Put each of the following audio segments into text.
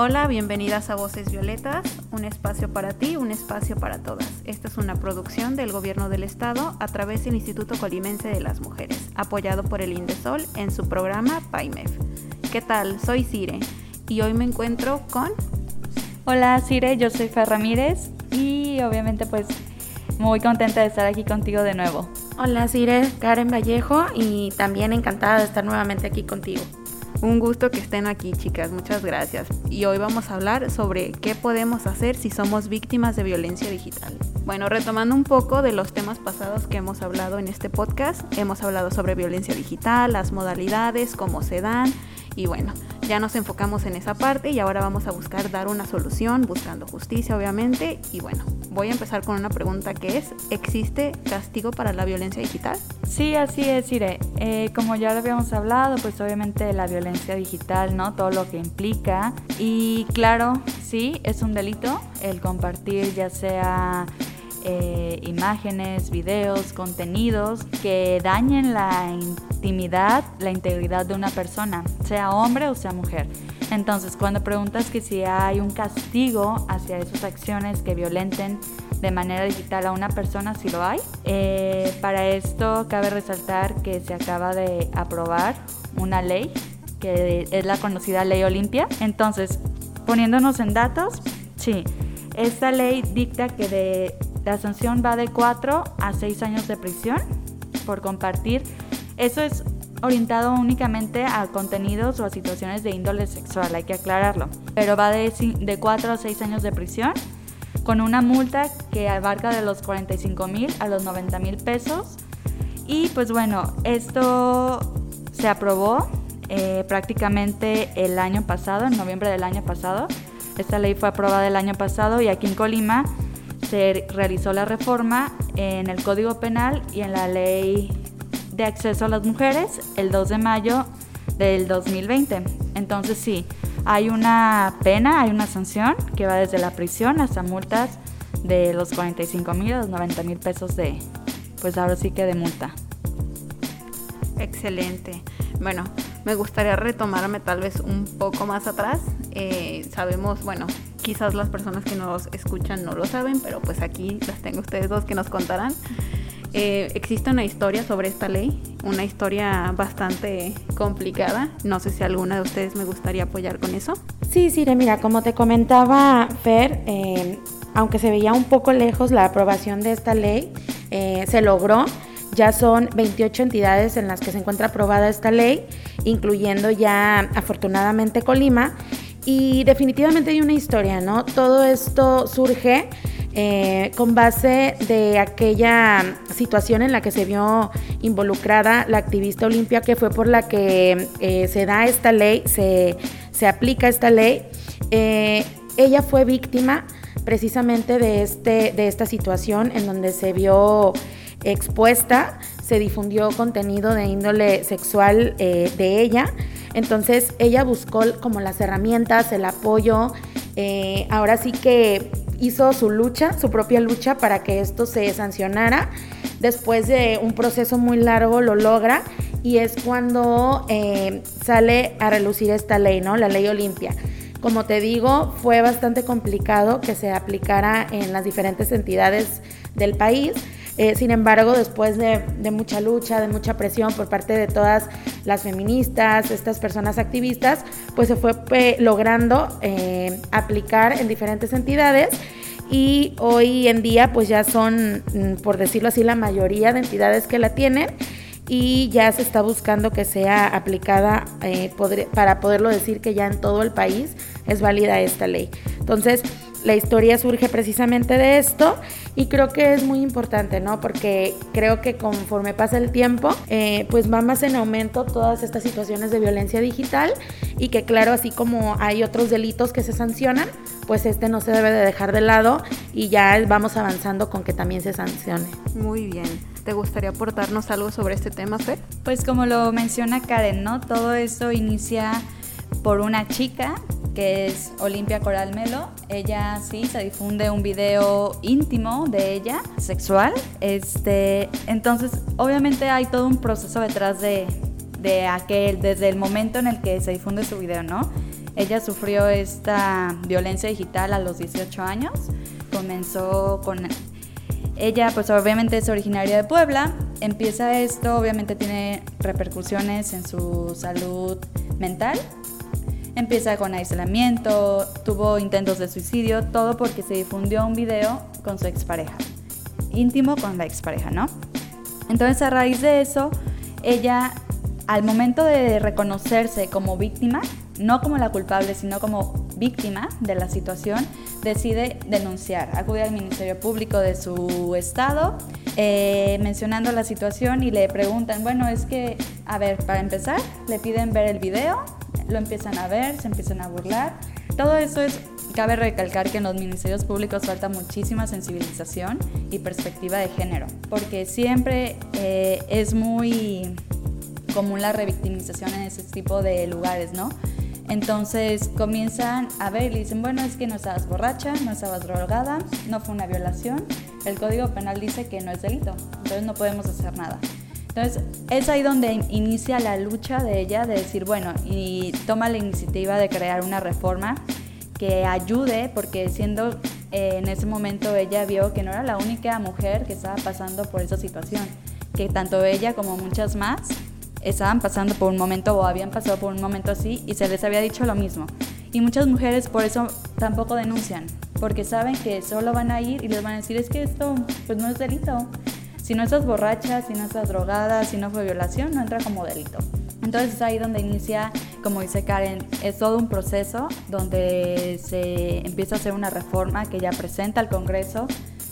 Hola, bienvenidas a Voces Violetas, un espacio para ti, un espacio para todas. Esta es una producción del Gobierno del Estado a través del Instituto Colimense de las Mujeres, apoyado por el Indesol en su programa PAIMEF. ¿Qué tal? Soy Cire y hoy me encuentro con... Hola Cire, yo soy Fer Ramírez y obviamente pues muy contenta de estar aquí contigo de nuevo. Hola Cire, Karen Vallejo y también encantada de estar nuevamente aquí contigo. Un gusto que estén aquí, chicas. Muchas gracias. Y hoy vamos a hablar sobre qué podemos hacer si somos víctimas de violencia digital. Bueno, retomando un poco de los temas pasados que hemos hablado en este podcast, hemos hablado sobre violencia digital, las modalidades, cómo se dan y bueno, ya nos enfocamos en esa parte y ahora vamos a buscar dar una solución, buscando justicia obviamente. Y bueno, voy a empezar con una pregunta que es, ¿existe castigo para la violencia digital? Sí, así es, Ire. Eh, como ya lo habíamos hablado, pues obviamente la violencia digital, ¿no? Todo lo que implica. Y claro, sí, es un delito el compartir ya sea eh, imágenes, videos, contenidos que dañen la intimidad, la integridad de una persona, sea hombre o sea mujer. Entonces, cuando preguntas que si hay un castigo hacia esas acciones que violenten de manera digital a una persona, si lo hay. Eh, para esto cabe resaltar que se acaba de aprobar una ley que es la conocida Ley Olimpia. Entonces, poniéndonos en datos, sí, esta ley dicta que de la sanción va de 4 a 6 años de prisión por compartir. Eso es orientado únicamente a contenidos o a situaciones de índole sexual, hay que aclararlo. Pero va de, de 4 a 6 años de prisión con una multa que abarca de los 45 mil a los 90 mil pesos. Y pues bueno, esto se aprobó eh, prácticamente el año pasado, en noviembre del año pasado. Esta ley fue aprobada el año pasado y aquí en Colima se realizó la reforma en el Código Penal y en la Ley de Acceso a las Mujeres el 2 de mayo del 2020. Entonces sí, hay una pena, hay una sanción que va desde la prisión hasta multas de los 45 mil a los 90 mil pesos de, pues ahora sí que de multa. Excelente. Bueno, me gustaría retomarme tal vez un poco más atrás. Eh, sabemos, bueno, quizás las personas que nos escuchan no lo saben, pero pues aquí las tengo ustedes dos que nos contarán. Eh, existe una historia sobre esta ley, una historia bastante complicada. No sé si alguna de ustedes me gustaría apoyar con eso. Sí, sí, mira, como te comentaba Fer, eh, aunque se veía un poco lejos la aprobación de esta ley, se logró. Ya son 28 entidades en las que se encuentra aprobada esta ley, incluyendo ya afortunadamente Colima. Y definitivamente hay una historia, ¿no? Todo esto surge eh, con base de aquella situación en la que se vio involucrada la activista Olimpia, que fue por la que eh, se da esta ley, se, aplica esta ley. Eh, ella fue víctima precisamente de, este, de esta situación en donde se vio expuesta, se difundió contenido de índole sexual de ella entonces ella buscó como las herramientas, el apoyo, eh, ahora sí que hizo su lucha, su propia lucha para que esto se sancionara. Después de un proceso muy largo lo logra y es cuando eh, sale a relucir esta ley, ¿no? La ley Olimpia. Como te digo, fue bastante complicado que se aplicara en las diferentes entidades del país. Eh, sin embargo, después de, mucha lucha, de mucha presión por parte de todas las feministas, estas personas activistas, pues se fue eh, logrando eh, aplicar en diferentes entidades y hoy en día pues ya son, mm, por decirlo así, la mayoría de entidades que la tienen y ya se está buscando que sea aplicada para poderlo decir que ya en todo el país es válida esta ley. Entonces, la historia surge precisamente de esto y creo que es muy importante, ¿no? Porque creo que conforme pasa el tiempo, eh, pues va más en aumento todas estas situaciones de violencia digital y que claro, así como hay otros delitos que se sancionan, pues este no se debe de dejar de lado y ya vamos avanzando con que también se sancione. Muy bien. ¿Te gustaría aportarnos algo sobre este tema, Fer? Pues como lo menciona Karen, ¿no? Todo esto inicia por una chica que es Olimpia Coral Melo. Ella sí se difunde un video íntimo de ella, sexual. Este, entonces, obviamente hay todo un proceso detrás de, de aquel, desde el momento en el que se difunde su video, ¿no? Ella sufrió esta violencia digital a los 18 años. Comenzó con ella pues obviamente es originaria de Puebla, empieza esto, obviamente tiene repercusiones en su salud mental Empieza con aislamiento, tuvo intentos de suicidio, todo porque se difundió un video con su expareja, íntimo con la expareja, ¿no? Entonces a raíz de eso, ella al momento de reconocerse como víctima, no como la culpable, sino como víctima de la situación, decide denunciar. Acude al Ministerio Público de su estado eh, mencionando la situación y le preguntan, bueno, es que, a ver, para empezar, le piden ver el video lo empiezan a ver, se empiezan a burlar. Todo eso es, cabe recalcar que en los ministerios públicos falta muchísima sensibilización y perspectiva de género, porque siempre eh, es muy común la revictimización en ese tipo de lugares, ¿no? Entonces comienzan a ver y dicen, bueno, es que no estabas borracha, no estabas drogada, no fue una violación. El Código Penal dice que no es delito, entonces no podemos hacer nada. Entonces, es ahí donde inicia la lucha de ella de decir, bueno, y toma la iniciativa de crear una reforma que ayude, porque siendo eh, en ese momento ella vio que no era la única mujer que estaba pasando por esa situación, que tanto ella como muchas más estaban pasando por un momento o habían pasado por un momento así y se les había dicho lo mismo. Y muchas mujeres por eso tampoco denuncian, porque saben que solo van a ir y les van a decir es que esto pues no es delito. Si no estás borracha, si no estás drogada, si no fue violación, no entra como delito. Entonces es ahí donde inicia, como dice Karen, es todo un proceso donde se empieza a hacer una reforma que ya presenta al Congreso.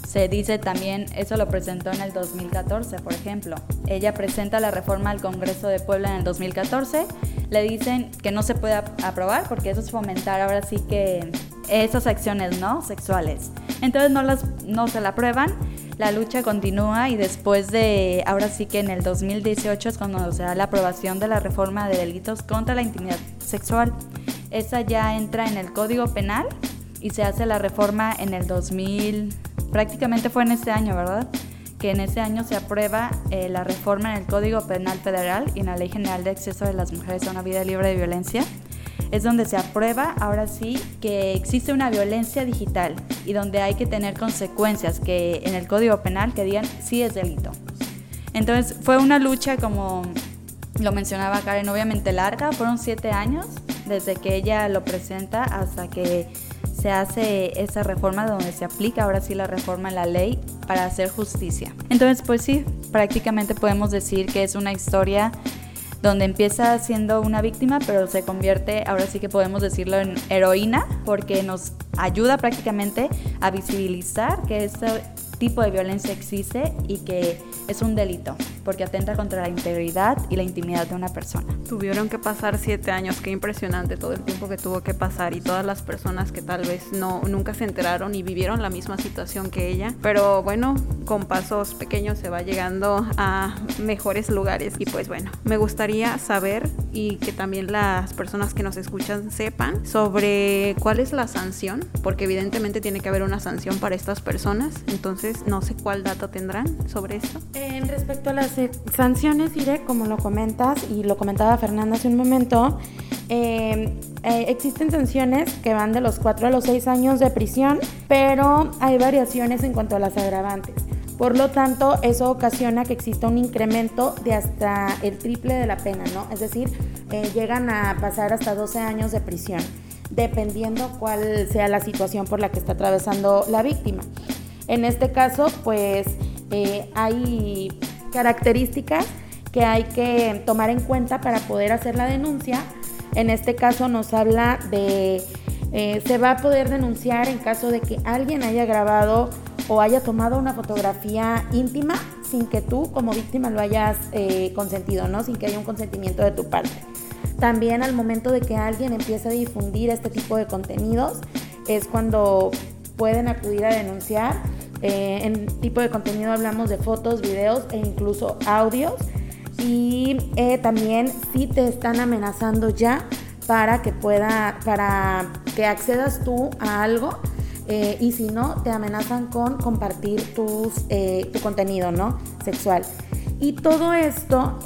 Se dice también, eso lo presentó en el 2014, por ejemplo. Ella presenta la reforma al Congreso de Puebla en el 2014. Le dicen que no se puede aprobar porque eso es fomentar ahora sí que esas acciones no sexuales. Entonces no, las, no se la aprueban la lucha continúa y después de, ahora sí que en el 2018 es cuando se da la aprobación de la reforma de delitos contra la intimidad sexual. Esa ya entra en el Código Penal y se hace la reforma en el 2000, prácticamente fue en este año, ¿verdad? Que en ese año se aprueba eh, la reforma en el Código Penal Federal y en la Ley General de Acceso de las Mujeres a una Vida Libre de Violencia es donde se aprueba ahora sí que existe una violencia digital y donde hay que tener consecuencias que en el Código Penal que digan sí es delito. Entonces fue una lucha como lo mencionaba Karen, obviamente larga, fueron siete años desde que ella lo presenta hasta que se hace esa reforma donde se aplica ahora sí la reforma en la ley para hacer justicia. Entonces, pues sí, prácticamente podemos decir que es una historia donde empieza siendo una víctima, pero se convierte, ahora sí que podemos decirlo, en heroína, porque nos ayuda prácticamente a visibilizar que este tipo de violencia existe y que es un delito porque atenta contra la integridad y la intimidad de una persona. Tuvieron que pasar siete años, qué impresionante todo el tiempo que tuvo que pasar y todas las personas que tal vez no nunca se enteraron y vivieron la misma situación que ella. Pero bueno, con pasos pequeños se va llegando a mejores lugares y pues bueno, me gustaría saber y que también las personas que nos escuchan sepan sobre cuál es la sanción, porque evidentemente tiene que haber una sanción para estas personas. Entonces, no sé cuál dato tendrán sobre esto. En respecto a las sanciones, Iré, como lo comentas y lo comentaba Fernanda hace un momento, eh, eh, existen sanciones que van de los 4 a los 6 años de prisión, pero hay variaciones en cuanto a las agravantes. Por lo tanto, eso ocasiona que exista un incremento de hasta el triple de la pena, ¿no? Es decir, eh, llegan a pasar hasta 12 años de prisión, dependiendo cuál sea la situación por la que está atravesando la víctima. En este caso, pues hay características que hay que tomar en cuenta para poder hacer la denuncia. En este caso nos habla de Eh, se va a poder denunciar en caso de que alguien haya grabado o haya tomado una fotografía íntima sin que tú como víctima lo hayas eh, consentido, ¿no? Sin que haya un consentimiento de tu parte. También al momento de que alguien empiece a difundir este tipo de contenidos es cuando pueden acudir a denunciar. Eh, en tipo de contenido hablamos de fotos, videos e incluso audios. Y eh, también si te están amenazando ya para que pueda, para que accedas tú a algo. Eh, y si no, te amenazan con compartir tus, tu contenido ¿no? sexual. Y todo esto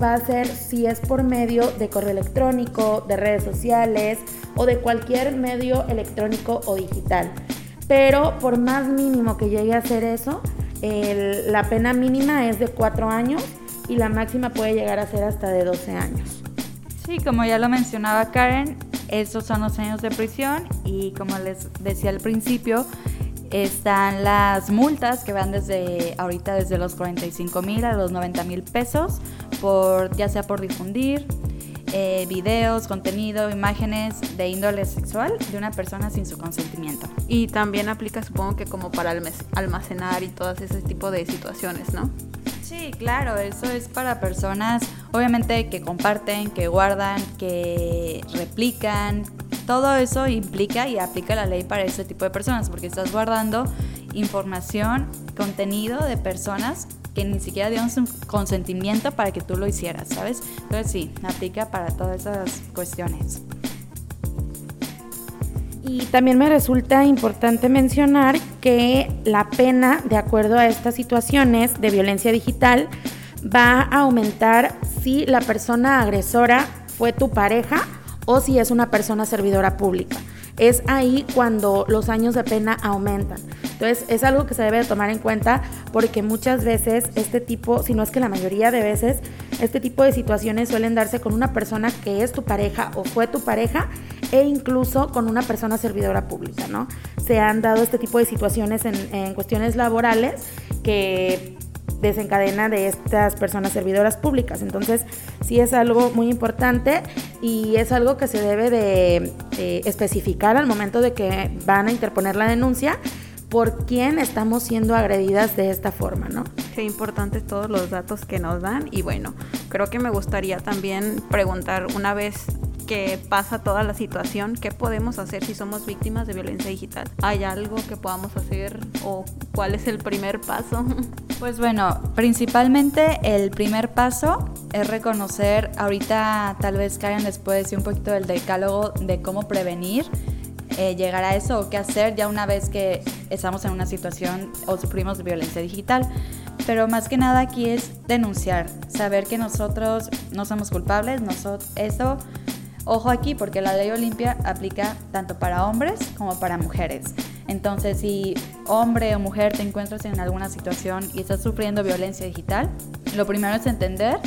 va a ser si es por medio de correo electrónico, de redes sociales o de cualquier medio electrónico o digital. Pero por más mínimo que llegue a ser eso, la pena mínima es de 4 años y la máxima puede llegar a ser hasta de 12 años. Sí, como ya lo mencionaba Karen, esos son los años de prisión y como les decía al principio, están las multas que van desde ahorita desde los 45 mil a los 90 mil pesos, por, ya sea por difundir eh, videos, contenido, imágenes de índole sexual de una persona sin su consentimiento. Y también aplica supongo que como para almacenar y todas ese tipo de situaciones, ¿no? Sí, claro, eso es para personas, obviamente, que comparten, que guardan, que replican. Todo eso implica y aplica la ley para ese tipo de personas, porque estás guardando información, contenido de personas que ni siquiera dieron su consentimiento para que tú lo hicieras, ¿sabes? Entonces sí, aplica para todas esas cuestiones. Y también me resulta importante mencionar que la pena, de acuerdo a estas situaciones de violencia digital, va a aumentar si la persona agresora fue tu pareja o si es una persona servidora pública. Es ahí cuando los años de pena aumentan. Entonces es algo que se debe tomar en cuenta porque muchas veces este tipo, si no es que la mayoría de veces, este tipo de situaciones suelen darse con una persona que es tu pareja o fue tu pareja e incluso con una persona servidora pública, ¿no? Se han dado este tipo de situaciones en, en cuestiones laborales que desencadena de estas personas servidoras públicas. Entonces, sí es algo muy importante y es algo que se debe de especificar al momento de que van a interponer la denuncia por quién estamos siendo agredidas de esta forma, ¿no? Qué importantes todos los datos que nos dan y bueno, creo que me gustaría también preguntar una vez que pasa toda la situación, ¿qué podemos hacer si somos víctimas de violencia digital? ¿Hay algo que podamos hacer o cuál es el primer paso? Pues bueno, principalmente el primer paso es reconocer, ahorita tal vez Karen les puede decir un poquito del decálogo de cómo prevenir eh, llegar a eso o qué hacer ya una vez que estamos en una situación o sufrimos violencia digital. Pero más que nada aquí es denunciar, saber que nosotros no somos culpables, nosotros, eso, ojo aquí porque la ley Olimpia aplica tanto para hombres como para mujeres. Entonces, si hombre o mujer te encuentras en alguna situación y estás sufriendo violencia digital, lo primero es entender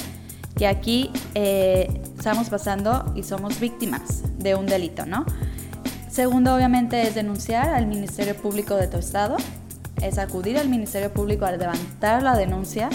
que aquí eh, estamos pasando y somos víctimas de un delito, ¿no? Segundo, obviamente, es denunciar al Ministerio Público de tu estado, es acudir al Ministerio Público a levantar la denuncia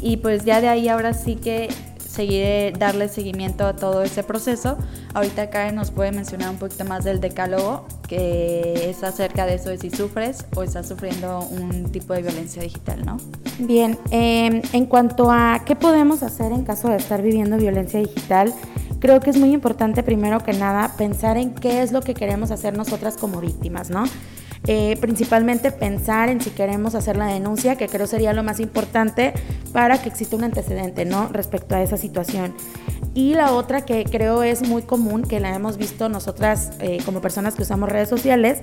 y pues ya de ahí ahora sí que seguiré darle seguimiento a todo ese proceso. Ahorita Karen nos puede mencionar un poquito más del decálogo, que es acerca de eso de si sufres o estás sufriendo un tipo de violencia digital, ¿no? Bien, em, en cuanto a qué podemos hacer en caso de estar viviendo violencia digital, creo que es muy importante primero que nada pensar en qué es lo que queremos hacer nosotras como víctimas, ¿no? Eh, principalmente pensar en si queremos hacer la denuncia, que creo sería lo más importante para que exista un antecedente, ¿no? Respecto a esa situación. Y la otra que creo es muy común, que la hemos visto nosotras eh, como personas que usamos redes sociales,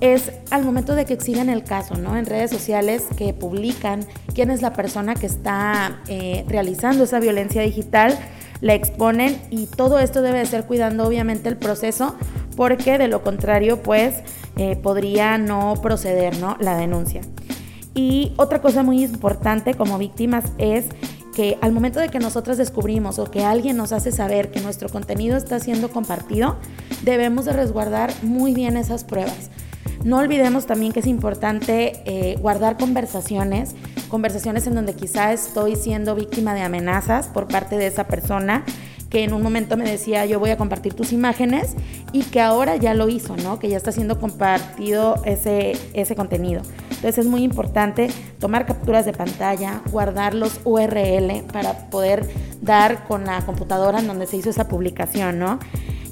es al momento de que exhiben el caso, ¿no? En redes sociales que publican quién es la persona que está eh, realizando esa violencia digital la exponen y todo esto debe de ser cuidando obviamente el proceso porque de lo contrario pues eh, podría no proceder ¿no? la denuncia. Y otra cosa muy importante como víctimas es que al momento de que nosotras descubrimos o que alguien nos hace saber que nuestro contenido está siendo compartido, debemos de resguardar muy bien esas pruebas. No olvidemos también que es importante eh, guardar conversaciones, conversaciones en donde quizá estoy siendo víctima de amenazas por parte de esa persona que en un momento me decía yo voy a compartir tus imágenes y que ahora ya lo hizo, ¿no? Que ya está siendo compartido ese, ese contenido. Entonces es muy importante tomar capturas de pantalla, guardar los URL para poder dar con la computadora en donde se hizo esa publicación, ¿no?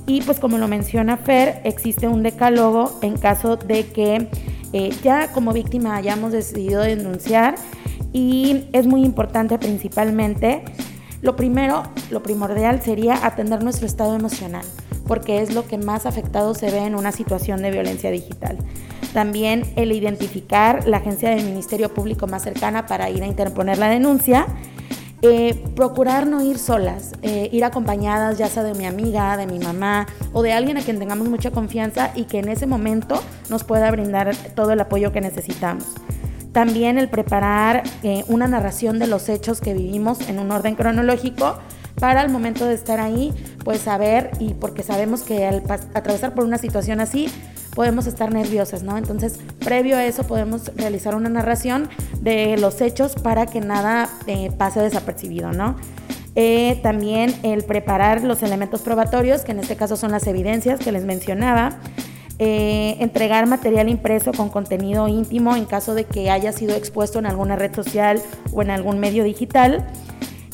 Y pues como lo menciona Fer, existe un decálogo en caso de que eh, ya como víctima hayamos decidido denunciar y es muy importante principalmente, lo primero, lo primordial sería atender nuestro estado emocional, porque es lo que más afectado se ve en una situación de violencia digital. También el identificar la agencia del Ministerio Público más cercana para ir a interponer la denuncia. Eh, procurar no ir solas, eh, ir acompañadas ya sea de mi amiga, de mi mamá o de alguien a quien tengamos mucha confianza y que en ese momento nos pueda brindar todo el apoyo que necesitamos. También el preparar eh, una narración de los hechos que vivimos en un orden cronológico para al momento de estar ahí, pues saber y porque sabemos que al atravesar por una situación así, podemos estar nerviosas, ¿no? Entonces, previo a eso podemos realizar una narración de los hechos para que nada eh, pase desapercibido, ¿no? Eh, también el preparar los elementos probatorios, que en este caso son las evidencias que les mencionaba. Eh, entregar material impreso con contenido íntimo en caso de que haya sido expuesto en alguna red social o en algún medio digital.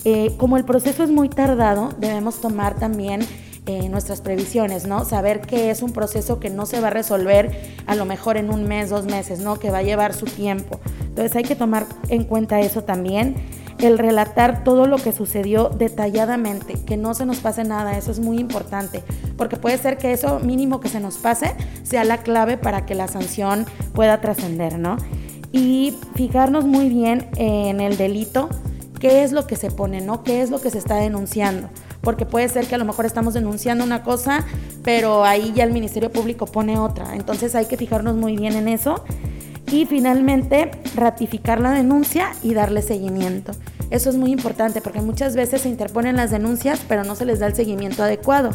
Eh, como el proceso es muy tardado, debemos tomar también eh, nuestras previsiones, ¿no? Saber que es un proceso que no se va a resolver a lo mejor en un mes, dos meses, ¿no? Que va a llevar su tiempo. Entonces hay que tomar en cuenta eso también el relatar todo lo que sucedió detalladamente, que no se nos pase nada, eso es muy importante, porque puede ser que eso mínimo que se nos pase sea la clave para que la sanción pueda trascender, ¿no? Y fijarnos muy bien en el delito, qué es lo que se pone, ¿no? ¿Qué es lo que se está denunciando? Porque puede ser que a lo mejor estamos denunciando una cosa, pero ahí ya el Ministerio Público pone otra. Entonces hay que fijarnos muy bien en eso y finalmente, ratificar la denuncia y darle seguimiento. Eso es muy importante porque muchas veces se interponen las denuncias, pero no se les da el seguimiento adecuado.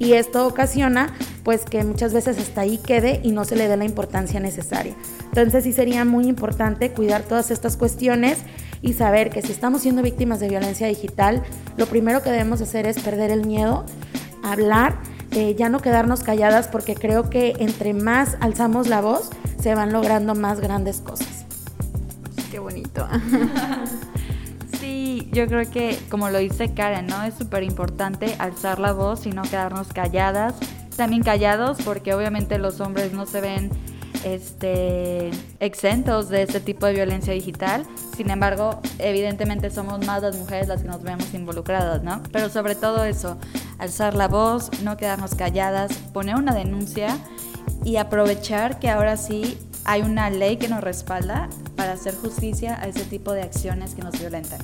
Y esto ocasiona pues que muchas veces hasta ahí quede y no se le dé la importancia necesaria. Entonces sí sería muy importante cuidar todas estas cuestiones y saber que si estamos siendo víctimas de violencia digital, lo primero que debemos hacer es perder el miedo, hablar, eh, ya no quedarnos calladas porque creo que entre más alzamos la voz, se van logrando más grandes cosas. Qué bonito. Yo creo que como lo dice Karen, ¿no? Es súper importante alzar la voz y no quedarnos calladas. También callados porque obviamente los hombres no se ven este, exentos de este tipo de violencia digital. Sin embargo, evidentemente somos más las mujeres las que nos vemos involucradas, ¿no? Pero sobre todo eso, alzar la voz, no quedarnos calladas, poner una denuncia y aprovechar que ahora sí hay una ley que nos respalda para hacer justicia a ese tipo de acciones que nos violentan.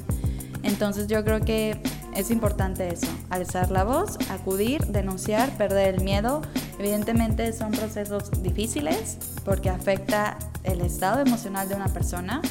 Entonces yo creo que es importante eso, alzar la voz, acudir, denunciar, perder el miedo. Evidentemente son procesos difíciles porque afecta el estado emocional de una persona,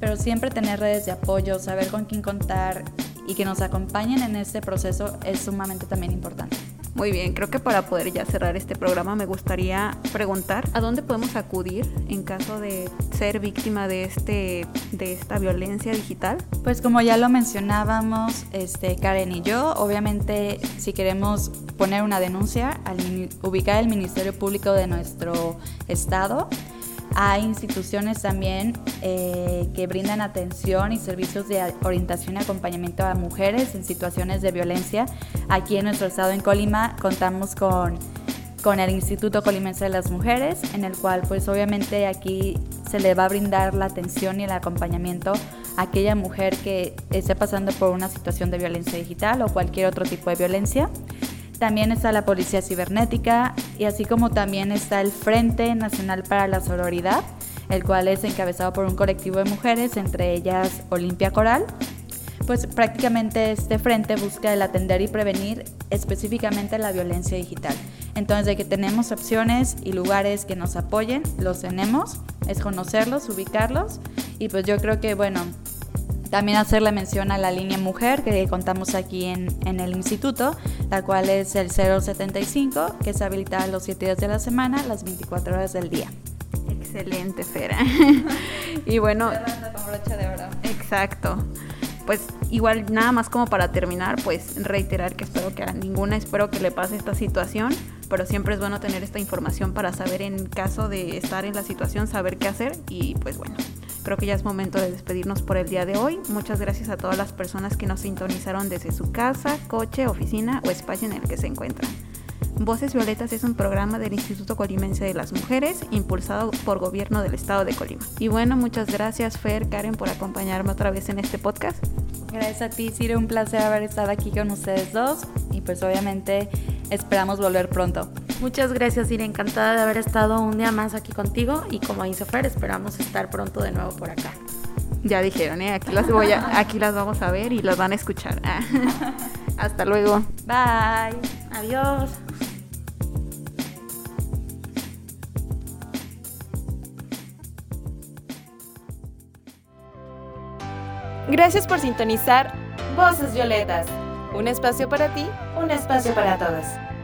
pero siempre tener redes de apoyo, saber con quién contar y que nos acompañen en este proceso es sumamente también importante. Muy bien, creo que para poder ya cerrar este programa me gustaría preguntar a dónde podemos acudir en caso de ser víctima de este de esta violencia digital. Pues como ya lo mencionábamos, este Karen y yo, obviamente si queremos poner una denuncia al ubicar el Ministerio Público de nuestro estado, hay instituciones también eh, que brindan atención y servicios de orientación y acompañamiento a mujeres en situaciones de violencia. Aquí en nuestro estado, en Colima, contamos con, con el Instituto Colimense de las Mujeres, en el cual pues obviamente aquí se le va a brindar la atención y el acompañamiento a aquella mujer que esté pasando por una situación de violencia digital o cualquier otro tipo de violencia. También está la Policía Cibernética y así como también está el Frente Nacional para la Sororidad, el cual es encabezado por un colectivo de mujeres, entre ellas Olimpia Coral. Pues prácticamente este frente busca el atender y prevenir específicamente la violencia digital. Entonces, de que tenemos opciones y lugares que nos apoyen, los tenemos, es conocerlos, ubicarlos y pues yo creo que, bueno, también hacerle mención a la línea mujer que contamos aquí en, en, el instituto, la cual es el 075, que es habilitada los 7 días de la semana, las 24 horas del día. Excelente, Fera. y bueno... Exacto. pues igual nada más como para terminar, pues reiterar que espero que a ninguna espero que le pase esta situación, pero siempre es bueno tener esta información para saber en caso de estar en la situación, saber qué hacer y pues bueno. Creo que ya es momento de despedirnos por el día de hoy. Muchas gracias a todas las personas que nos sintonizaron desde su casa, coche, oficina o espacio en el que se encuentran. Voces Violetas es un programa del Instituto Colimense de las Mujeres, impulsado por Gobierno del Estado de Colima. Y bueno, muchas gracias Fer, Karen, por acompañarme otra vez en este podcast. Gracias a ti, Cire, un placer haber estado aquí con ustedes dos y pues obviamente esperamos volver pronto. Muchas gracias, Cire, encantada de haber estado un día más aquí contigo y como dice Fer, esperamos estar pronto de nuevo por acá. Ya dijeron, ¿eh? aquí, las voy a, aquí las vamos a ver y las van a escuchar. Hasta luego. Bye. Adiós. Gracias por sintonizar Voces Violetas. Un espacio para ti, un espacio para todas.